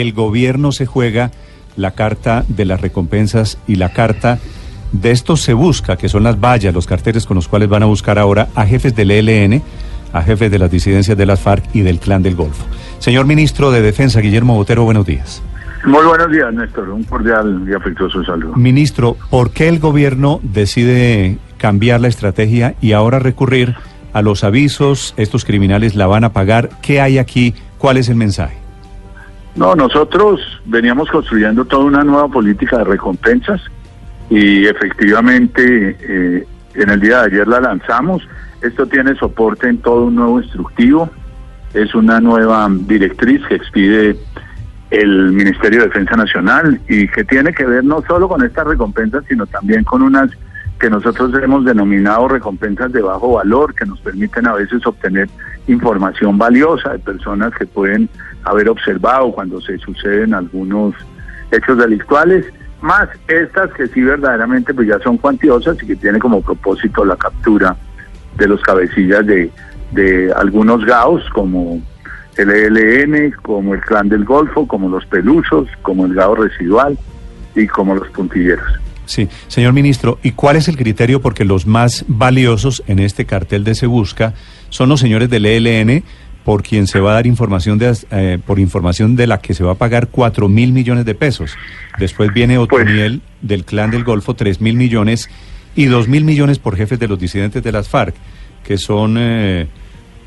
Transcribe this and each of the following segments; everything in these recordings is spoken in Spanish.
el gobierno se juega la carta de las recompensas y la carta de estos se busca, que son las vallas, los carteles con los cuales van a buscar ahora a jefes del ELN, a jefes de las disidencias de las FARC y del Clan del Golfo. Señor ministro de Defensa, Guillermo Botero, buenos días. Muy buenos días, Néstor. Un cordial y afectuoso saludo. Ministro, ¿por qué el gobierno decide cambiar la estrategia y ahora recurrir a los avisos? Estos criminales la van a pagar. ¿Qué hay aquí? ¿Cuál es el mensaje? No, nosotros veníamos construyendo toda una nueva política de recompensas y efectivamente eh, en el día de ayer la lanzamos. Esto tiene soporte en todo un nuevo instructivo. Es una nueva directriz que expide el Ministerio de Defensa Nacional y que tiene que ver no solo con estas recompensas, sino también con unas que nosotros hemos denominado recompensas de bajo valor, que nos permiten a veces obtener información valiosa de personas que pueden haber observado cuando se suceden algunos hechos delictuales, más estas que sí verdaderamente pues ya son cuantiosas y que tienen como propósito la captura de los cabecillas de, de algunos GAOs como el ELN, como el Clan del Golfo, como los Pelusos, como el GAO Residual y como los Puntilleros. Sí, señor ministro, ¿y cuál es el criterio? Porque los más valiosos en este cartel de Se Busca son los señores del ELN, por quien se va a dar información de, eh, por información de la que se va a pagar cuatro mil millones de pesos. Después viene Otoniel pues, del Clan del Golfo, tres mil millones y dos mil millones por jefes de los disidentes de las FARC, que son eh,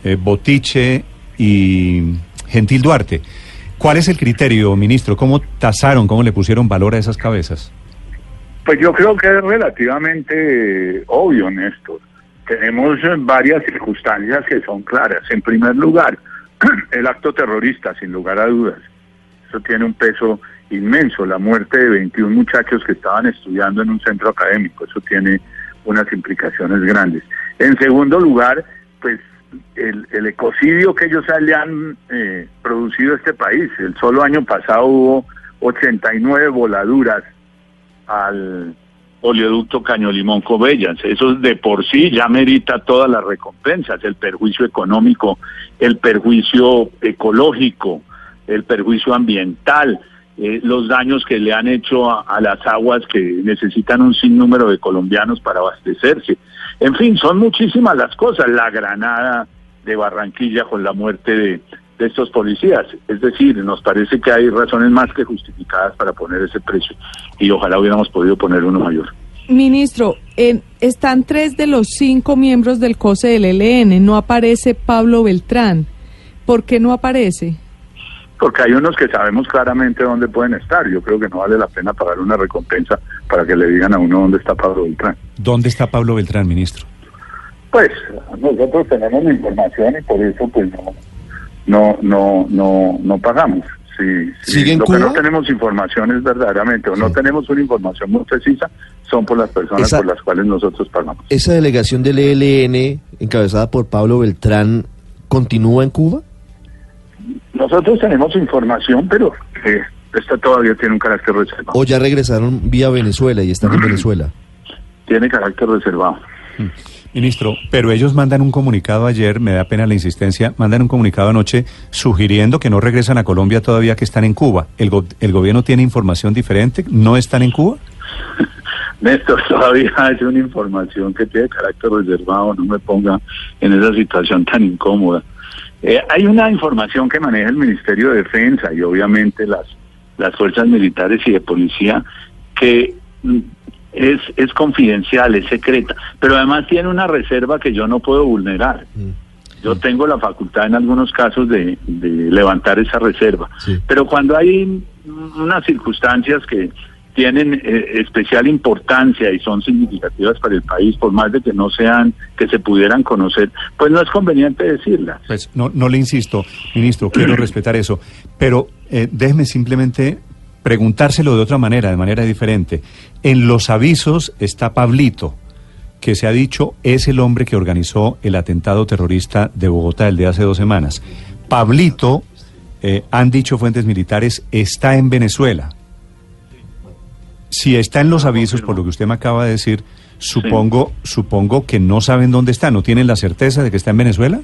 eh, Botiche y Gentil Duarte. ¿Cuál es el criterio, ministro? ¿Cómo tasaron, cómo le pusieron valor a esas cabezas? Pues yo creo que es relativamente obvio, Néstor. Tenemos varias circunstancias que son claras. En primer lugar, el acto terrorista, sin lugar a dudas. Eso tiene un peso inmenso. La muerte de 21 muchachos que estaban estudiando en un centro académico. Eso tiene unas implicaciones grandes. En segundo lugar, pues el, el ecocidio que ellos le han eh, producido a este país. El solo año pasado hubo 89 voladuras al oleoducto Caño Limón Cobellas. Eso de por sí ya merita todas las recompensas, el perjuicio económico, el perjuicio ecológico, el perjuicio ambiental, eh, los daños que le han hecho a, las aguas que necesitan un sinnúmero de colombianos para abastecerse. En fin, son muchísimas las cosas. La granada de Barranquilla con la muerte de, de estos policías. Es decir, nos parece que hay razones más que justificadas para poner ese precio y ojalá hubiéramos podido poner uno mayor. Ministro, están tres de los cinco miembros del COSE del ELN, no aparece Pablo Beltrán. ¿Por qué no aparece? Porque hay unos que sabemos claramente dónde pueden estar. Yo creo que no vale la pena pagar una recompensa para que le digan a uno dónde está Pablo Beltrán. ¿Dónde está Pablo Beltrán, ministro? Pues nosotros tenemos la información y por eso pues no, no, no, no, no pagamos. Sí, lo que no tenemos información es verdaderamente, o no tenemos una información muy precisa, son por las personas por las cuales nosotros pagamos. ¿Esa delegación del ELN, encabezada por Pablo Beltrán, continúa en Cuba? Nosotros tenemos información, pero eh, esta todavía tiene un carácter reservado. ¿O ya regresaron vía Venezuela y están en Venezuela? Tiene carácter reservado. Mm. Ministro, pero ellos mandan un comunicado ayer, me da pena la insistencia, mandan un comunicado anoche sugiriendo que no regresan a Colombia todavía que están en Cuba. ¿El, el gobierno tiene información diferente? ¿No están en Cuba? Néstor, todavía es una información que tiene carácter reservado, no me ponga en esa situación tan incómoda. Eh, hay una información que maneja el Ministerio de Defensa y obviamente las, las fuerzas militares y de policía que es, es confidencial, es secreta, pero además tiene una reserva que yo no puedo vulnerar. Mm. Yo tengo la facultad en algunos casos de, levantar esa reserva, pero cuando hay unas circunstancias que tienen eh, especial importancia y son significativas para el país, por más de que no sean, que se pudieran conocer, pues no es conveniente decirlas. Pues no, no le insisto, ministro, quiero respetar eso, pero eh, déjeme simplemente preguntárselo de otra manera, de manera diferente. En los avisos está Pablito, que se ha dicho es el hombre que organizó el atentado terrorista de Bogotá el de hace dos semanas. Pablito, eh, han dicho fuentes militares, está en Venezuela. Si está en los avisos, por lo que usted me acaba de decir, supongo, supongo que no saben dónde está, ¿no tienen la certeza de que está en Venezuela?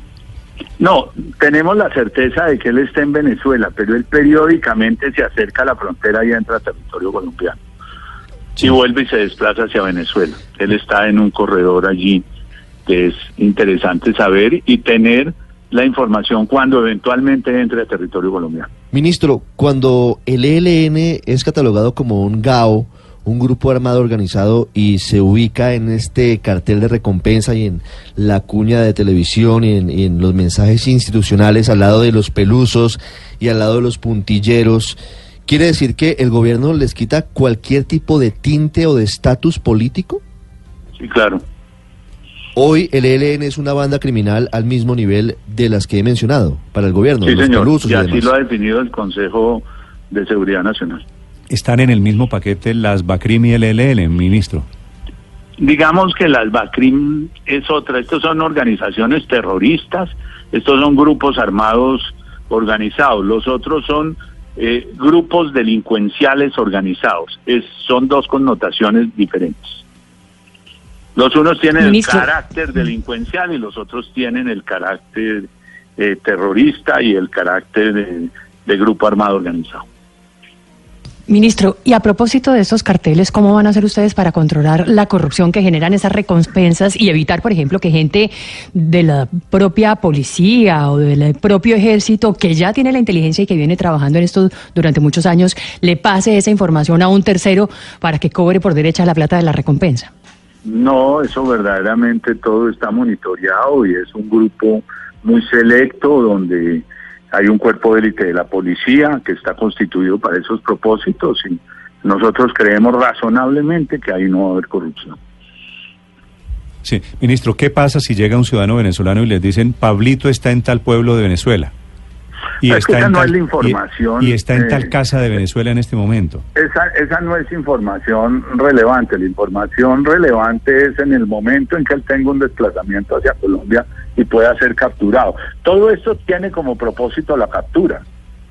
No, tenemos la certeza de que él está en Venezuela, pero él periódicamente se acerca a la frontera y entra a territorio colombiano. Y vuelve y se desplaza hacia Venezuela. Él está en un corredor allí que es interesante saber y tener la información cuando eventualmente entre a territorio colombiano. Ministro, cuando el ELN es catalogado como un GAO, un grupo armado organizado y se ubica en este cartel de recompensa y en la cuña de televisión y en, los mensajes institucionales al lado de los pelusos y al lado de los puntilleros, ¿quiere decir que el gobierno les quita cualquier tipo de tinte o de estatus político? Sí, claro. Hoy el ELN es una banda criminal al mismo nivel de las que he mencionado para el gobierno. Sí, señor. y así lo ha definido el Consejo de Seguridad Nacional están en el mismo paquete las BACRIM y el ELN, ministro. Digamos que las BACRIM es otra, estos son organizaciones terroristas, estos son grupos armados organizados, los otros son eh, grupos delincuenciales organizados, es, son dos connotaciones diferentes. Los unos tienen el carácter delincuencial y los otros tienen el carácter eh, terrorista y el carácter de grupo armado organizado. Ministro, y a propósito de estos carteles, ¿cómo van a hacer ustedes para controlar la corrupción que generan esas recompensas y evitar, por ejemplo, que gente de la propia policía o del propio ejército que ya tiene la inteligencia y que viene trabajando en esto durante muchos años, le pase esa información a un tercero para que cobre por derecha la plata de la recompensa? No, eso verdaderamente todo está monitoreado y es un grupo muy selecto donde hay un cuerpo de élite de la policía que está constituido para esos propósitos y nosotros creemos razonablemente que ahí no va a haber corrupción. Sí, ministro, ¿qué pasa si llega un ciudadano venezolano y les dicen, Pablito está en tal pueblo de Venezuela? Y está en no tal, es la información. Y, está en tal casa de Venezuela en este momento. Esa, esa no es información relevante. La información relevante es en el momento en que él tenga un desplazamiento hacia Colombia y pueda ser capturado. Todo esto tiene como propósito la captura.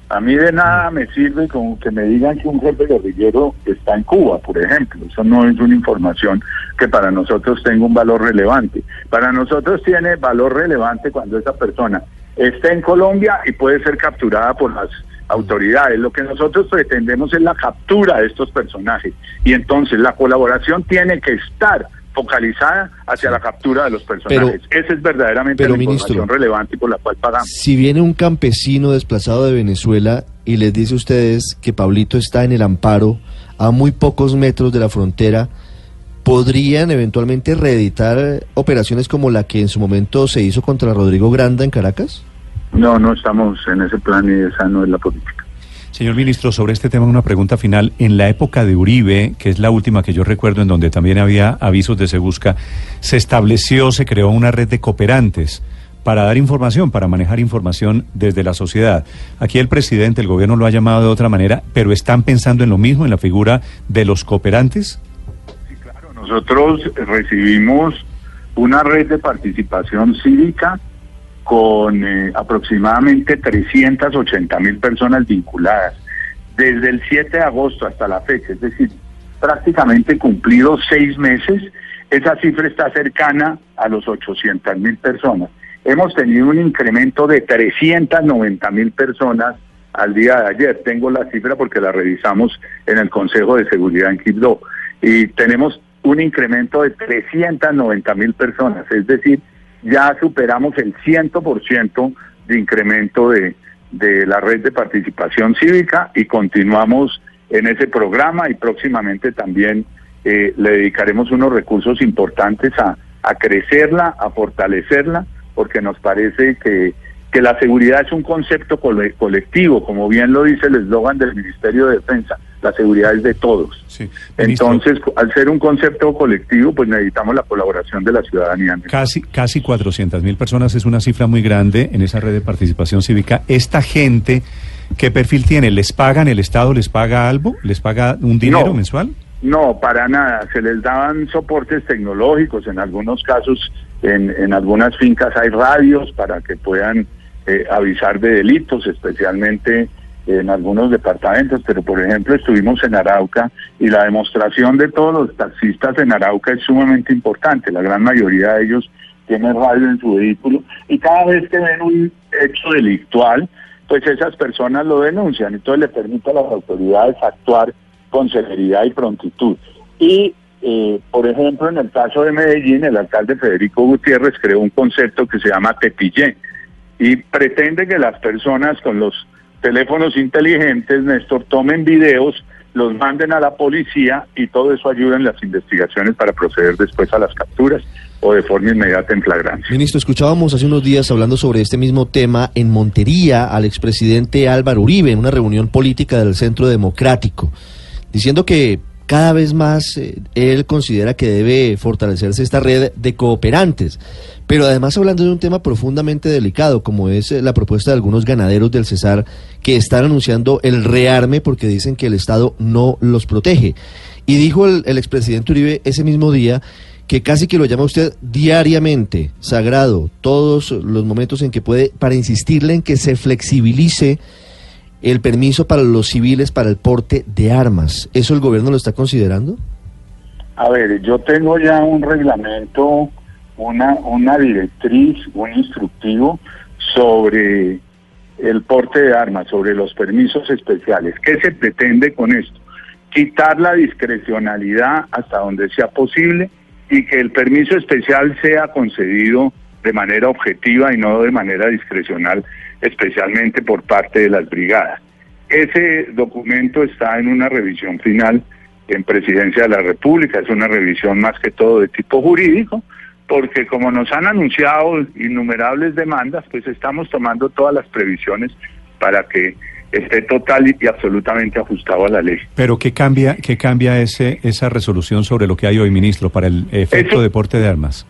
A mí de nada me sirve con que me digan que un jefe guerrillero está en Cuba, por ejemplo. Eso no es una información que para nosotros tenga un valor relevante. Para nosotros tiene valor relevante cuando esa persona está en Colombia y puede ser capturada por las autoridades. Lo que nosotros pretendemos es la captura de estos personajes y entonces la colaboración tiene que estar focalizada hacia la captura de los personajes. Esa es verdaderamente la información relevante por la cual pagamos. Si viene un campesino desplazado de Venezuela y les dice a ustedes que Pablito está en el amparo a muy pocos metros de la frontera, ¿podrían eventualmente reeditar operaciones como la que en su momento se hizo contra Rodrigo Granda en Caracas? No, no estamos en ese plan y esa no es la política. Señor ministro, sobre este tema una pregunta final. En la época de Uribe, que es la última que yo recuerdo en donde también había avisos de Segusca, se estableció, se creó una red de cooperantes para dar información, para manejar información desde la sociedad. Aquí el presidente, el gobierno lo ha llamado de otra manera, pero ¿están pensando en lo mismo, en la figura de los cooperantes? Nosotros recibimos una red de participación cívica con eh, aproximadamente 380 mil personas vinculadas desde el 7 de agosto hasta la fecha, es decir, prácticamente cumplidos seis meses, esa cifra está cercana a los 800 mil personas. Hemos tenido un incremento de 390 mil personas al día de ayer. Tengo la cifra porque la revisamos en el Consejo de Seguridad en Quibdó. Y tenemos un incremento de 390 mil personas, es decir, ya superamos el 100% de incremento de, de la red de participación cívica y continuamos en ese programa y próximamente también eh, le dedicaremos unos recursos importantes a, a crecerla, a fortalecerla, porque nos parece que, que la seguridad es un concepto colectivo, como bien lo dice el eslogan del Ministerio de Defensa la seguridad es de todos. Entonces, al ser un concepto colectivo, pues necesitamos la colaboración de la ciudadanía. Casi, casi 400 mil personas es una cifra muy grande en esa red de participación cívica. Esta gente, ¿qué perfil tiene? ¿Les pagan? ¿El Estado les paga algo? ¿Les paga un dinero mensual? No, para nada. Se les daban soportes tecnológicos. En algunos casos, en, en algunas fincas hay radios para que puedan eh, avisar de delitos, especialmente en algunos departamentos, pero por ejemplo estuvimos en Arauca y la demostración de todos los taxistas en Arauca es sumamente importante. La gran mayoría de ellos tiene radio en su vehículo y cada vez que ven un hecho delictual, pues esas personas lo denuncian, entonces le permite a las autoridades actuar con celeridad y prontitud. Y, eh, por ejemplo, en el caso de Medellín, el alcalde Federico Gutiérrez creó un concepto que se llama Tepillé y pretende que las personas con los teléfonos inteligentes, Néstor, tomen videos, los manden a la policía y todo eso ayuda en las investigaciones para proceder después a las capturas o de forma inmediata en flagrancia. Ministro, escuchábamos hace unos días hablando sobre este mismo tema en Montería al expresidente Álvaro Uribe en una reunión política del Centro Democrático, diciendo que cada vez más eh, él considera que debe fortalecerse esta red de cooperantes, pero además hablando de un tema profundamente delicado, como es eh, la propuesta de algunos ganaderos del Cesar que están anunciando el rearme porque dicen que el Estado no los protege. Y dijo el, el expresidente Uribe ese mismo día que casi que lo llama usted diariamente, sagrado, todos los momentos en que puede, para insistirle en que se flexibilice el permiso para los civiles para el porte de armas. ¿Eso el gobierno lo está considerando? A ver, yo tengo ya un reglamento, una, una directriz, un instructivo sobre el porte de armas, sobre los permisos especiales. ¿Qué se pretende con esto? Quitar la discrecionalidad hasta donde sea posible y que el permiso especial sea concedido de manera objetiva y no de manera discrecional, especialmente por parte de las brigadas. Ese documento está en una revisión final en Presidencia de la República, es una revisión más que todo de tipo jurídico, porque como nos han anunciado innumerables demandas, pues estamos tomando todas las previsiones para que esté total y absolutamente ajustado a la ley. Pero ¿qué cambia, qué cambia ese, esa resolución sobre lo que hay hoy, ministro, para el efecto Eso- de porte de armas?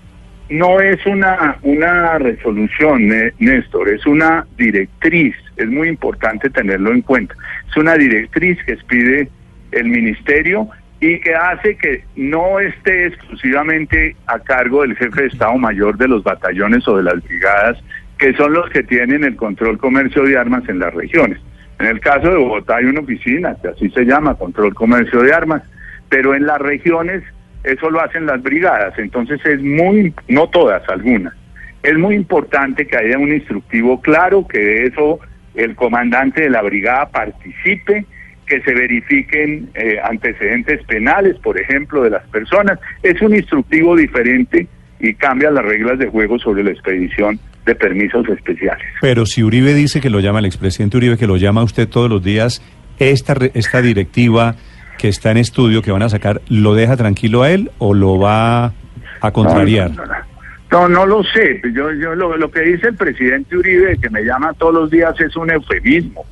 No es una, una resolución, Né- Néstor, es una directriz, es muy importante tenerlo en cuenta. Es una directriz que expide el ministerio y que hace que no esté exclusivamente a cargo del jefe de Estado Mayor de los batallones o de las brigadas, que son los que tienen el control comercio de armas en las regiones. En el caso de Bogotá hay una oficina que así se llama, control comercio de armas, pero en las regiones eso lo hacen las brigadas, entonces es muy, no todas, algunas. Es muy importante que haya un instructivo claro, que de eso el comandante de la brigada participe, que se verifiquen eh, antecedentes penales, por ejemplo, de las personas. Es un instructivo diferente y cambia las reglas de juego sobre la expedición de permisos especiales. Pero si Uribe dice que lo llama, el expresidente Uribe, que lo llama usted todos los días, esta, esta directiva que está en estudio, que van a sacar, ¿lo deja tranquilo a él o lo va a contrariar? No, no, lo sé. Yo, yo lo, lo que dice el presidente Uribe, que me llama todos los días, es un eufemismo.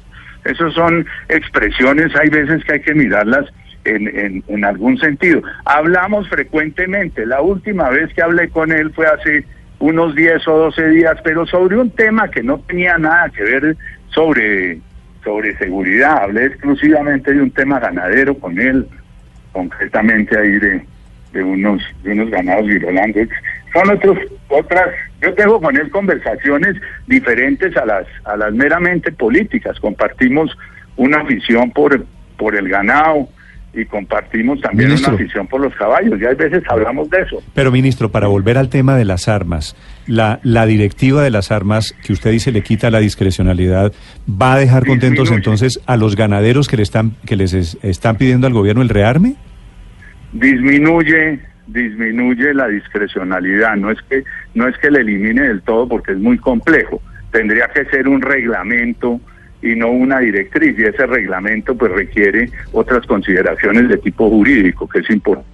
Esas son expresiones, hay veces que hay que mirarlas en, en, en algún sentido. Hablamos frecuentemente. La última vez que hablé con él fue hace unos 10 o 12 días, pero sobre un tema que no tenía nada que ver sobre, sobre seguridad. Hablé exclusivamente de un tema ganadero con él, concretamente ahí de, de unos de unos ganados virolantes. Son otros otras yo tengo con él conversaciones diferentes a las a las meramente políticas. Compartimos una afición por por el ganado y compartimos también Ministro. una afición por los caballos. Y hay veces hablamos de eso. Pero, ministro, para volver al tema de las armas, la, la directiva de las armas que usted dice le quita la discrecionalidad, ¿va a dejar contentos Disminuye. entonces a los ganaderos que le están que les es- están pidiendo al gobierno el rearme? disminuye disminuye la discrecionalidad no es que no es que le elimine del todo porque es muy complejo tendría que ser un reglamento y no una directriz y ese reglamento pues requiere otras consideraciones de tipo jurídico que es importante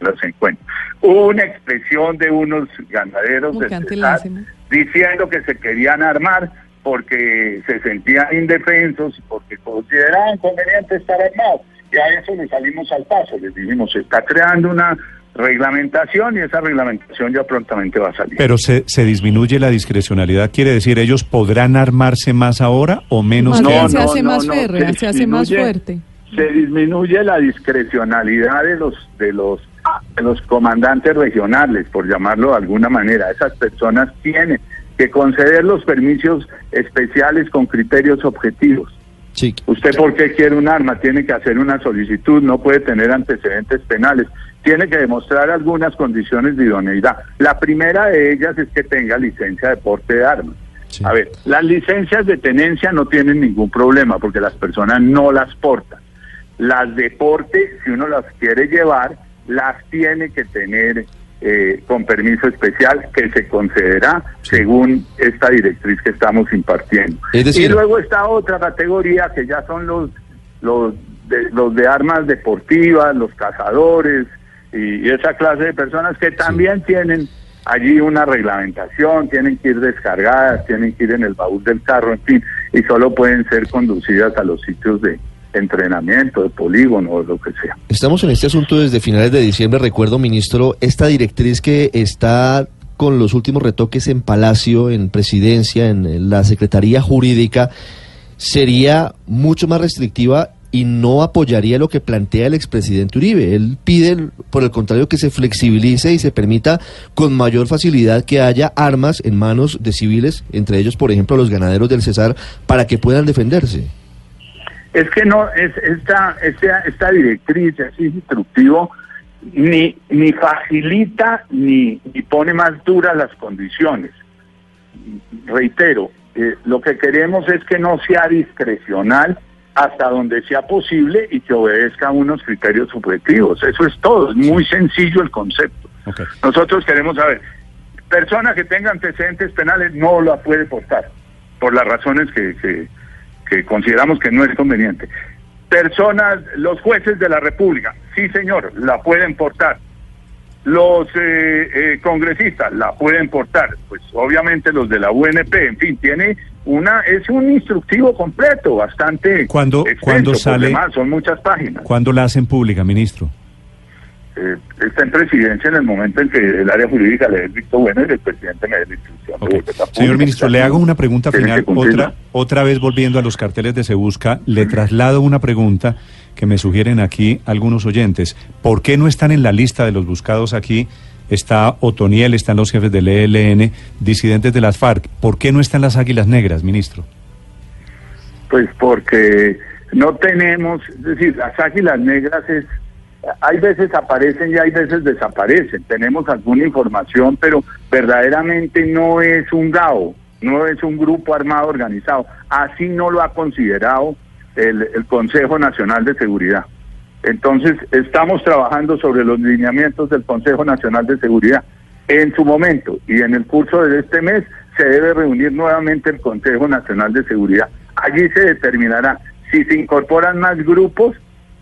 las en cuenta hubo una expresión de unos ganaderos Cesar ¿no? diciendo que se querían armar porque se sentían indefensos y porque consideraban conveniente estar armados. Y a eso le salimos al paso, les dijimos, se está creando una reglamentación y esa reglamentación ya prontamente va a salir. Pero se, se disminuye la discrecionalidad, quiere decir, ¿ellos podrán armarse más ahora o menos bien antes? se no, hace no, más no, férrea, se se hace más fuerte. se disminuye la discrecionalidad de los de los de los comandantes regionales, por llamarlo de alguna manera. Esas personas tienen que conceder los permisos especiales con criterios objetivos. Sí. ¿Usted por qué quiere un arma? Tiene que hacer una solicitud, no puede tener antecedentes penales. tiene que demostrar algunas condiciones de idoneidad. La primera de ellas es que tenga licencia de porte de armas. A ver, las licencias de tenencia no tienen ningún problema porque las personas no las portan. Las de porte, si uno las quiere llevar, las tiene que tener eh, con permiso especial que se concederá según esta directriz que estamos impartiendo. y luego está otra categoría que ya son los los de, los de armas deportivas, los cazadores y, esa clase de personas que también tienen allí una reglamentación, tienen que ir descargadas, tienen que ir en el baúl del carro, en fin, y solo pueden ser conducidas a los sitios de entrenamiento, de polígono lo que sea. Estamos en este asunto desde finales de diciembre, recuerdo, ministro, esta directriz que está con los últimos retoques en Palacio, en Presidencia, en la Secretaría Jurídica, sería mucho más restrictiva y no apoyaría lo que plantea el expresidente Uribe. Él pide, por el contrario, que se flexibilice y se permita con mayor facilidad que haya armas en manos de civiles, entre ellos, por ejemplo, los ganaderos del Cesar, para que puedan defenderse. Es que no, es esta, esta, esta directriz es instructivo ni, ni facilita ni, ni pone más duras las condiciones. Reitero, eh, lo que queremos es que no sea discrecional hasta donde sea posible y que obedezca a unos criterios subjetivos. Eso es todo, es muy sencillo el concepto. Nosotros queremos saber, persona que tenga antecedentes penales no la puede portar, por las razones que, que, que consideramos que no es conveniente. Personas, los jueces de la República, sí señor, la pueden portar los eh, eh, congresistas la pueden portar, pues obviamente los de la UNP, en fin, tiene una es un instructivo completo, bastante cuando cuando sale son muchas páginas. ¿Cuándo la hacen pública, ministro? Eh, está en presidencia en el momento en que el área jurídica le dé el visto bueno y el presidente me dé la instrucción. Señor ministro, le hago una pregunta final, otra, otra vez volviendo a los carteles de Se Busca, le traslado una pregunta que me sugieren aquí algunos oyentes. ¿Por qué no están en la lista de los buscados aquí? Está Otoniel, están los jefes del ELN, disidentes de las FARC. ¿Por qué no están las Águilas Negras, ministro? Pues porque no tenemos, es decir, las Águilas Negras es, hay veces aparecen y hay veces desaparecen. Tenemos alguna información, pero verdaderamente no es un GAO, no es un grupo armado organizado. Así no lo ha considerado el, Consejo Nacional de Seguridad. Entonces, estamos trabajando sobre los lineamientos del Consejo Nacional de Seguridad. En su momento y en el curso de este mes se debe reunir nuevamente el Consejo Nacional de Seguridad. Allí se determinará si se incorporan más grupos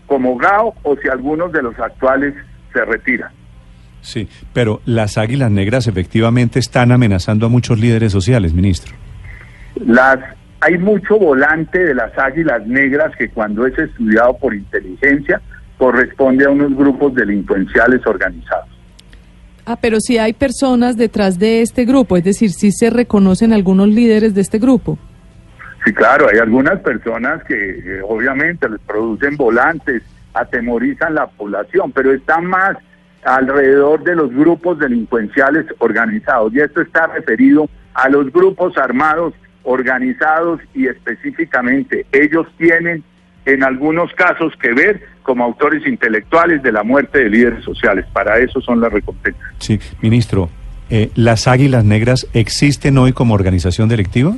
como GAO o si algunos de los actuales se retiran. Sí, pero las Águilas Negras efectivamente están amenazando a muchos líderes sociales, ministro. Las hay mucho volante de las águilas negras que cuando es estudiado por inteligencia corresponde a unos grupos delincuenciales organizados. Ah, pero si hay personas detrás de este grupo, es decir, si se reconocen algunos líderes de este grupo. Sí, claro, hay algunas personas que eh, obviamente les producen volantes, atemorizan la población, pero están más alrededor de los grupos delincuenciales organizados y esto está referido a los grupos armados organizados y específicamente ellos tienen en algunos casos que ver como autores intelectuales de la muerte de líderes sociales. Para eso son las recompensas. Sí, ministro, eh, ¿las Águilas Negras existen hoy como organización delictiva?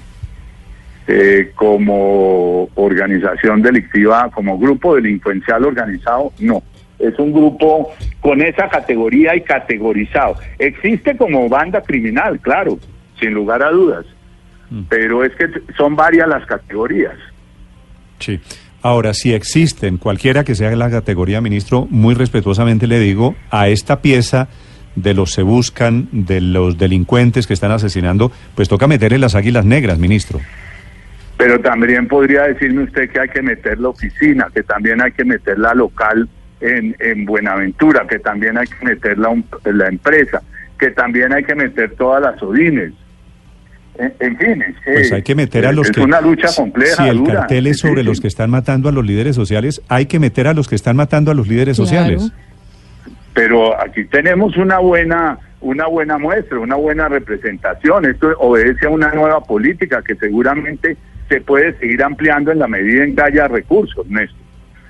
Eh, como organización delictiva, como grupo delincuencial organizado, no. Es un grupo con esa categoría y categorizado. Existe como banda criminal, claro, sin lugar a dudas Mm. pero es que son varias las categorías. Sí. Ahora, si existen, cualquiera que sea la categoría, ministro, muy respetuosamente le digo, a esta pieza de los se buscan, de los delincuentes que están asesinando, pues toca meterle las águilas negras, ministro. Pero también podría decirme usted que hay que meter la oficina, que también hay que meter la local en, en Buenaventura, que también hay que meter la, la empresa, que también hay que meter todas las ODINES, en, fin, es pues hay que meter a los es una lucha compleja. Si el cartel es sobre los que están matando a los líderes sociales, hay que meter a los que están matando a los líderes sociales. Pero aquí tenemos una buena una buena muestra, una buena representación. Esto obedece a una nueva política que seguramente se puede seguir ampliando en la medida en que haya recursos, Néstor.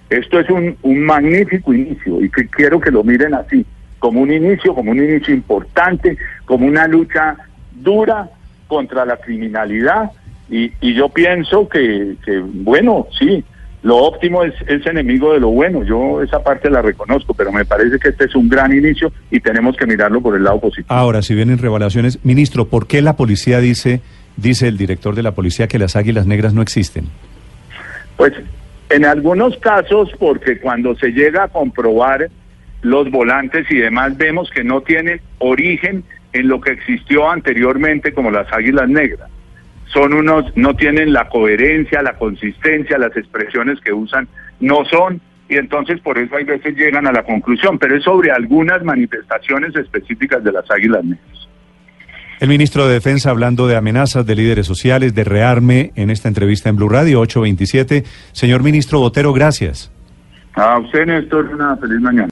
Esto es un, un magnífico inicio y que quiero que lo miren así, como un inicio, como un inicio importante, como una lucha dura contra la criminalidad y, y yo pienso que, que, bueno, sí, lo óptimo es, es enemigo de lo bueno, yo esa parte la reconozco, pero me parece que este es un gran inicio y tenemos que mirarlo por el lado positivo. Ahora, si vienen revelaciones, ministro, ¿por qué la policía dice, dice el director de la policía, que las águilas negras no existen? Pues en algunos casos, porque cuando se llega a comprobar los volantes y demás, vemos que no tienen origen en lo que existió anteriormente como las águilas negras. Son unos, no tienen la coherencia, la consistencia, las expresiones que usan no son, y entonces por eso hay veces llegan a la conclusión, pero es sobre algunas manifestaciones específicas de las águilas negras. El ministro de Defensa hablando de amenazas de líderes sociales, de rearme en esta entrevista en Blue Radio 827. Señor ministro Botero, gracias. A usted, Néstor, una feliz mañana.